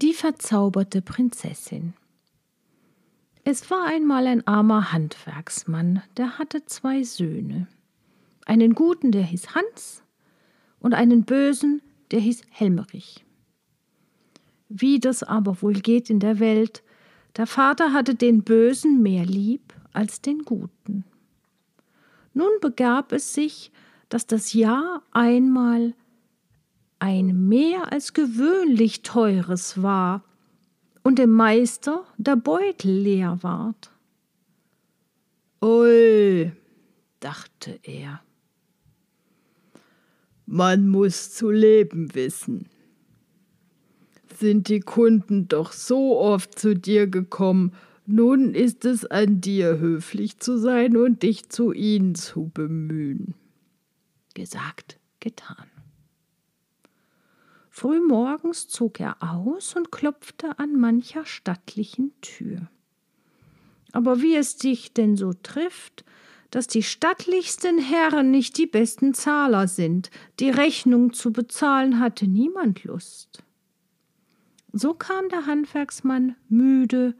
Die verzauberte Prinzessin. Es war einmal ein armer Handwerksmann, der hatte zwei Söhne. Einen guten, der hieß Hans, und einen bösen, der hieß Helmerich. Wie das aber wohl geht in der Welt, der Vater hatte den Bösen mehr lieb als den Guten. Nun begab es sich, dass das Jahr einmal ein mehr als gewöhnlich teures war und dem Meister der Beutel leer ward. Ui, dachte er, man muss zu leben wissen. Sind die Kunden doch so oft zu dir gekommen, nun ist es an dir, höflich zu sein und dich zu ihnen zu bemühen. Gesagt, getan. Frühmorgens zog er aus und klopfte an mancher stattlichen Tür. Aber wie es dich denn so trifft, dass die stattlichsten Herren nicht die besten Zahler sind, die Rechnung zu bezahlen hatte niemand Lust. So kam der Handwerksmann müde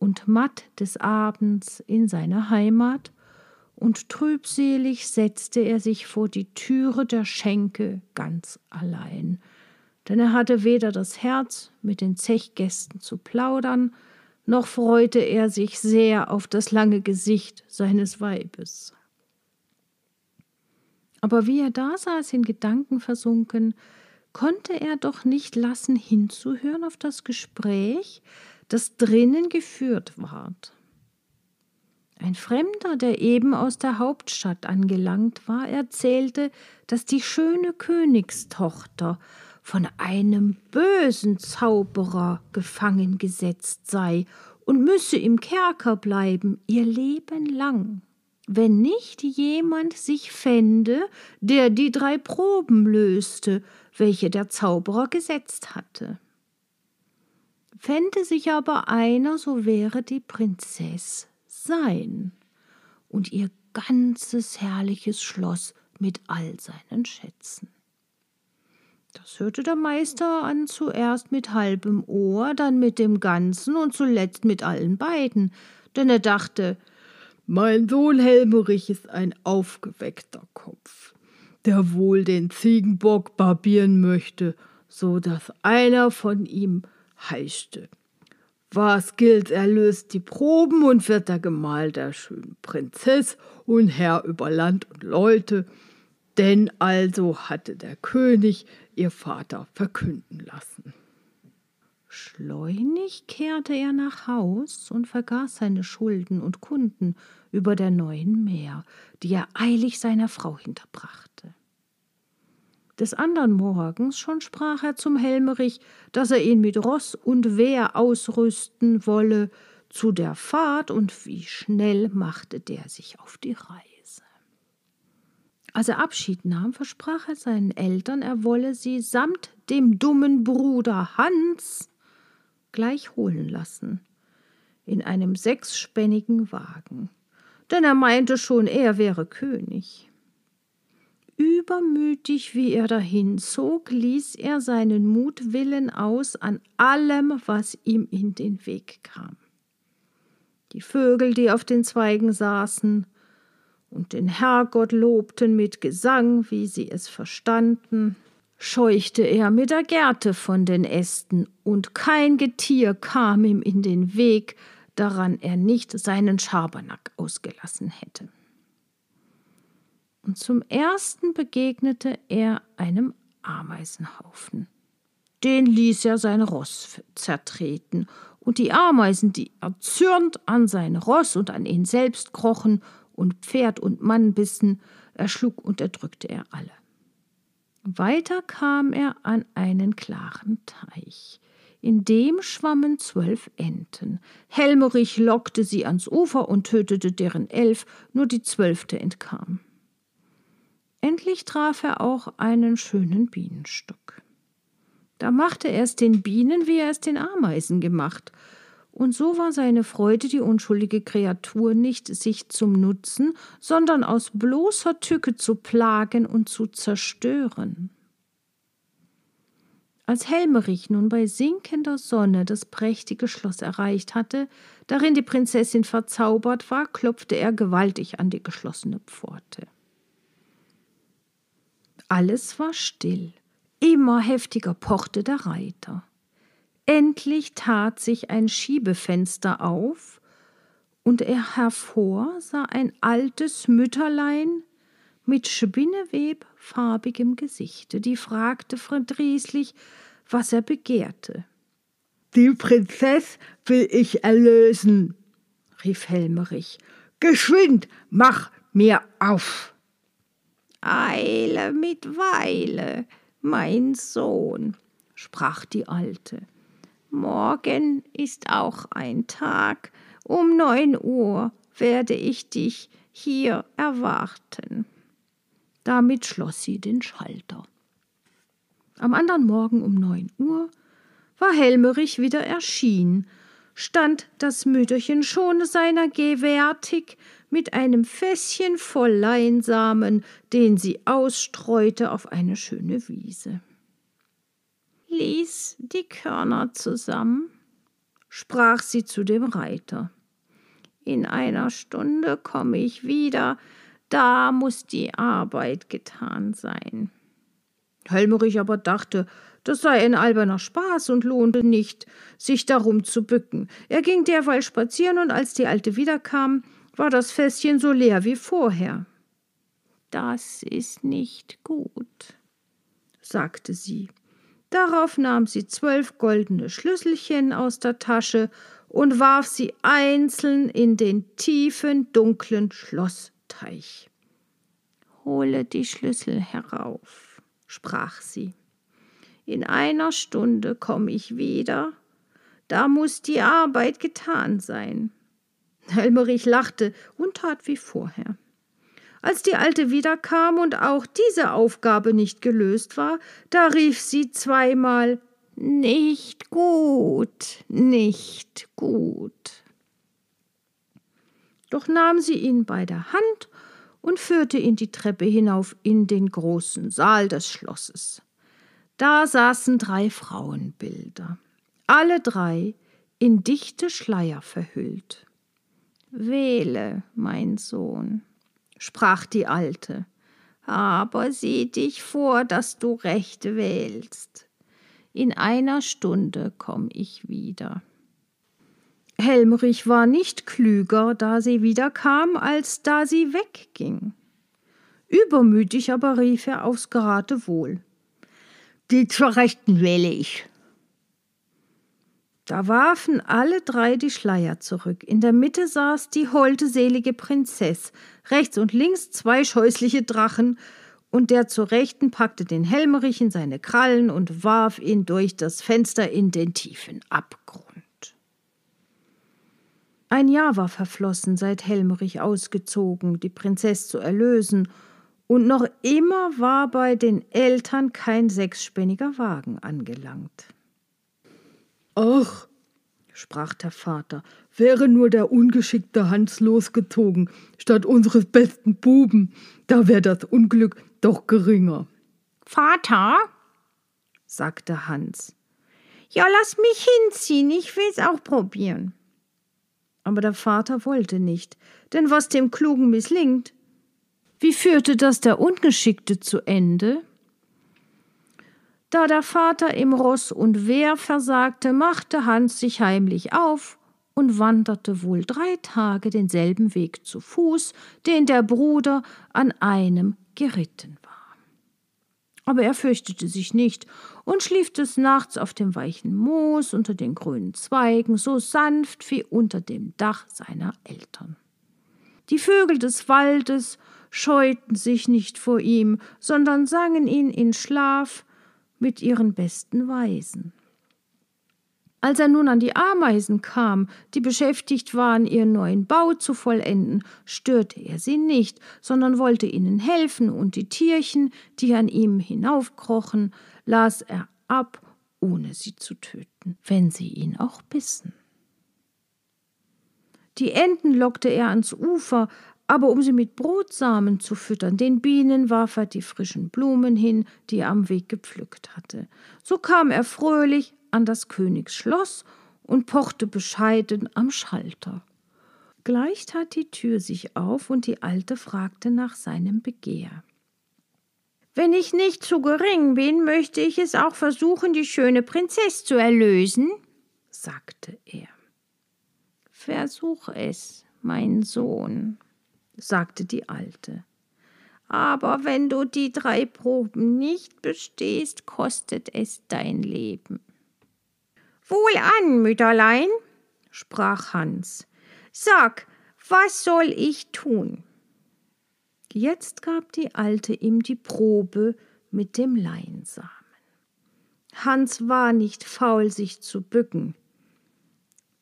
und matt des Abends in seine Heimat, und trübselig setzte er sich vor die Türe der Schenke ganz allein, denn er hatte weder das Herz, mit den Zechgästen zu plaudern, noch freute er sich sehr auf das lange Gesicht seines Weibes. Aber wie er da saß in Gedanken versunken, konnte er doch nicht lassen hinzuhören auf das Gespräch, das drinnen geführt ward. Ein Fremder, der eben aus der Hauptstadt angelangt war, erzählte, dass die schöne Königstochter von einem bösen Zauberer gefangen gesetzt sei und müsse im Kerker bleiben ihr Leben lang, wenn nicht jemand sich fände, der die drei Proben löste, welche der Zauberer gesetzt hatte. Fände sich aber einer, so wäre die Prinzess sein und ihr ganzes herrliches Schloss mit all seinen Schätzen. Das hörte der Meister an zuerst mit halbem Ohr, dann mit dem ganzen und zuletzt mit allen beiden, denn er dachte, mein Sohn Helmerich ist ein aufgeweckter Kopf, der wohl den Ziegenbock barbieren möchte, so dass einer von ihm heischte. Was gilt, er löst die Proben und wird der Gemahl der schönen Prinzess und Herr über Land und Leute, denn also hatte der König ihr Vater verkünden lassen. Schleunig kehrte er nach Haus und vergaß seine Schulden und Kunden über der neuen Meer, die er eilig seiner Frau hinterbrachte. Des andern Morgens schon sprach er zum Helmerich, dass er ihn mit Ross und Wehr ausrüsten wolle zu der Fahrt, und wie schnell machte der sich auf die Reise. Als er Abschied nahm, versprach er seinen Eltern, er wolle sie samt dem dummen Bruder Hans gleich holen lassen, in einem sechsspännigen Wagen, denn er meinte schon, er wäre König. Übermütig wie er dahin zog, ließ er seinen Mutwillen aus an allem, was ihm in den Weg kam. Die Vögel, die auf den Zweigen saßen, und den Herrgott lobten mit Gesang, wie sie es verstanden, scheuchte er mit der Gerte von den Ästen, und kein Getier kam ihm in den Weg, daran er nicht seinen Schabernack ausgelassen hätte. Und zum ersten begegnete er einem Ameisenhaufen. Den ließ er sein Ross zertreten, und die Ameisen, die erzürnt an sein Ross und an ihn selbst krochen und Pferd und Mann bissen, erschlug und erdrückte er alle. Weiter kam er an einen klaren Teich. In dem schwammen zwölf Enten. Helmerich lockte sie ans Ufer und tötete deren elf, nur die zwölfte entkam. Endlich traf er auch einen schönen Bienenstock. Da machte er es den Bienen, wie er es den Ameisen gemacht, und so war seine Freude, die unschuldige Kreatur nicht sich zum Nutzen, sondern aus bloßer Tücke zu plagen und zu zerstören. Als Helmerich nun bei sinkender Sonne das prächtige Schloss erreicht hatte, darin die Prinzessin verzaubert war, klopfte er gewaltig an die geschlossene Pforte. Alles war still, immer heftiger pochte der Reiter. Endlich tat sich ein Schiebefenster auf, und er hervor sah ein altes Mütterlein mit spinnewebfarbigem Gesichte, die fragte verdrießlich, was er begehrte. Die Prinzess will ich erlösen, rief Helmerich. Geschwind, mach mir auf! Eile mit Weile, mein Sohn, sprach die Alte. Morgen ist auch ein Tag, um neun Uhr werde ich dich hier erwarten. Damit schloss sie den Schalter. Am anderen Morgen um neun Uhr war Helmerich wieder erschienen, stand das Mütterchen schon seiner gewärtig mit einem Fässchen voll Leinsamen, den sie ausstreute auf eine schöne Wiese. Lies die Körner zusammen, sprach sie zu dem Reiter. In einer Stunde komme ich wieder, da muss die Arbeit getan sein. Helmerich aber dachte, das sei ein alberner Spaß und lohnte nicht, sich darum zu bücken. Er ging derweil spazieren, und als die Alte wiederkam, war das Fässchen so leer wie vorher. Das ist nicht gut, sagte sie. Darauf nahm sie zwölf goldene Schlüsselchen aus der Tasche und warf sie einzeln in den tiefen, dunklen Schlossteich. Hole die Schlüssel herauf, sprach sie. In einer Stunde komme ich wieder, da muss die Arbeit getan sein. Helmerich lachte und tat wie vorher. Als die Alte wiederkam und auch diese Aufgabe nicht gelöst war, da rief sie zweimal Nicht gut, nicht gut. Doch nahm sie ihn bei der Hand und führte ihn die Treppe hinauf in den großen Saal des Schlosses. Da saßen drei Frauenbilder, alle drei in dichte Schleier verhüllt. Wähle, mein Sohn, sprach die Alte, aber sieh dich vor, dass du recht wählst. In einer Stunde komm ich wieder. Helmrich war nicht klüger, da sie wiederkam, als da sie wegging. Übermütig aber rief er aufs Geratewohl. Die zur Rechten wähle ich. Da warfen alle drei die Schleier zurück. In der Mitte saß die holde selige Prinzess, rechts und links zwei scheußliche Drachen, und der zur Rechten packte den Helmerich in seine Krallen und warf ihn durch das Fenster in den tiefen Abgrund. Ein Jahr war verflossen, seit Helmerich ausgezogen, die Prinzess zu erlösen, und noch immer war bei den Eltern kein sechsspänniger Wagen angelangt. Ach, sprach der Vater, wäre nur der ungeschickte Hans losgezogen, statt unseres besten Buben, da wäre das Unglück doch geringer. Vater, sagte Hans, ja, lass mich hinziehen, ich will's auch probieren. Aber der Vater wollte nicht, denn was dem Klugen misslingt, wie führte das der Ungeschickte zu Ende? Da der Vater im Ross und Wehr versagte, machte Hans sich heimlich auf und wanderte wohl drei Tage denselben Weg zu Fuß, den der Bruder an einem geritten war. Aber er fürchtete sich nicht und schlief des Nachts auf dem weichen Moos unter den grünen Zweigen, so sanft wie unter dem Dach seiner Eltern. Die Vögel des Waldes scheuten sich nicht vor ihm, sondern sangen ihn in Schlaf, mit ihren besten Weisen. Als er nun an die Ameisen kam, die beschäftigt waren, ihren neuen Bau zu vollenden, störte er sie nicht, sondern wollte ihnen helfen, und die Tierchen, die an ihm hinaufkrochen, las er ab, ohne sie zu töten, wenn sie ihn auch bissen. Die Enten lockte er ans Ufer, Aber um sie mit Brotsamen zu füttern, den Bienen warf er die frischen Blumen hin, die er am Weg gepflückt hatte. So kam er fröhlich an das Königsschloss und pochte bescheiden am Schalter. Gleich tat die Tür sich auf und die Alte fragte nach seinem Begehr. Wenn ich nicht zu gering bin, möchte ich es auch versuchen, die schöne Prinzess zu erlösen, sagte er. Versuch es, mein Sohn, sagte die Alte. Aber wenn du die drei Proben nicht bestehst, kostet es dein Leben. Wohlan, Mütterlein, sprach Hans, Sag, was soll ich tun? Jetzt gab die Alte ihm die Probe mit dem Leinsamen. Hans war nicht faul, sich zu bücken.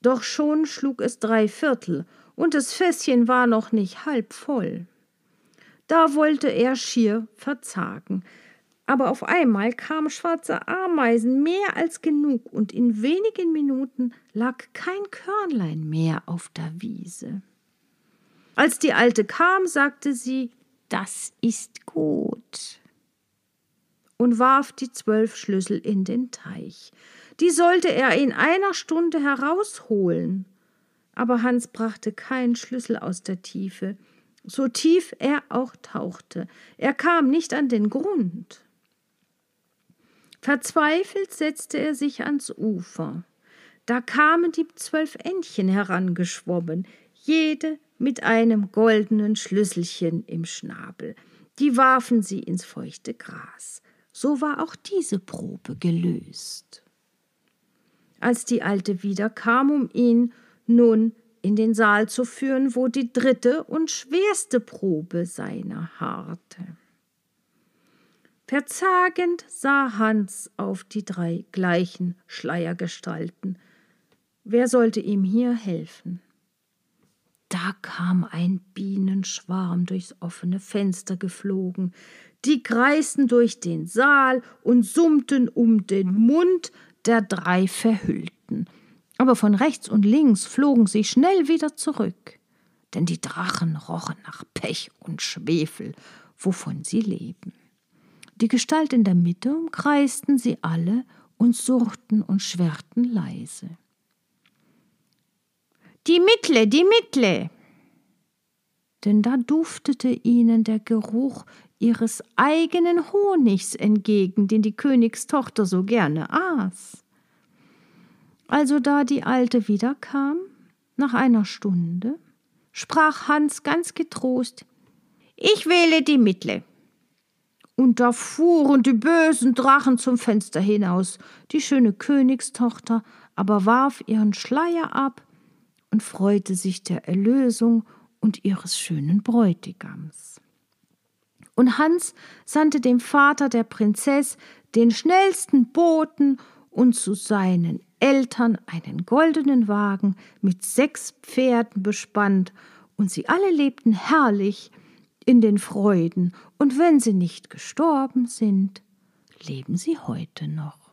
Doch schon schlug es drei Viertel, und das Fässchen war noch nicht halb voll. Da wollte er schier verzagen, aber auf einmal kamen schwarze Ameisen mehr als genug, und in wenigen Minuten lag kein Körnlein mehr auf der Wiese. Als die Alte kam, sagte sie, das ist gut, und warf die zwölf Schlüssel in den Teich. Die sollte er in einer Stunde herausholen. Aber Hans brachte keinen Schlüssel aus der Tiefe, so tief er auch tauchte. Er kam nicht an den Grund. Verzweifelt setzte er sich ans Ufer. Da kamen die zwölf Entchen herangeschwommen, jede mit einem goldenen Schlüsselchen im Schnabel. Die warfen sie ins feuchte Gras. So war auch diese Probe gelöst. Als die Alte wiederkam, um ihn nun in den Saal zu führen, wo die dritte und schwerste Probe seiner harrte. Verzagend sah Hans auf die drei gleichen Schleiergestalten. Wer sollte ihm hier helfen? Da kam ein Bienenschwarm durchs offene Fenster geflogen. Die kreisten durch den Saal und summten um den Mund der drei Verhüllten. Aber von rechts und links flogen sie schnell wieder zurück, denn die Drachen rochen nach Pech und Schwefel, wovon sie leben. Die Gestalt in der Mitte umkreisten sie alle und surrten und schwärrten leise. Die Mittle, die Mittle! Denn da duftete ihnen der Geruch ihres eigenen Honigs entgegen, den die Königstochter so gerne aß. Also da die Alte wiederkam, nach einer Stunde, sprach Hans ganz getrost Ich wähle die Mittle. Und da fuhren die bösen Drachen zum Fenster hinaus. Die schöne Königstochter aber warf ihren Schleier ab und freute sich der Erlösung und ihres schönen Bräutigams. Und Hans sandte dem Vater der Prinzess den schnellsten Boten und zu seinen Eltern einen goldenen Wagen mit sechs Pferden bespannt, und sie alle lebten herrlich in den Freuden, und wenn sie nicht gestorben sind, leben sie heute noch.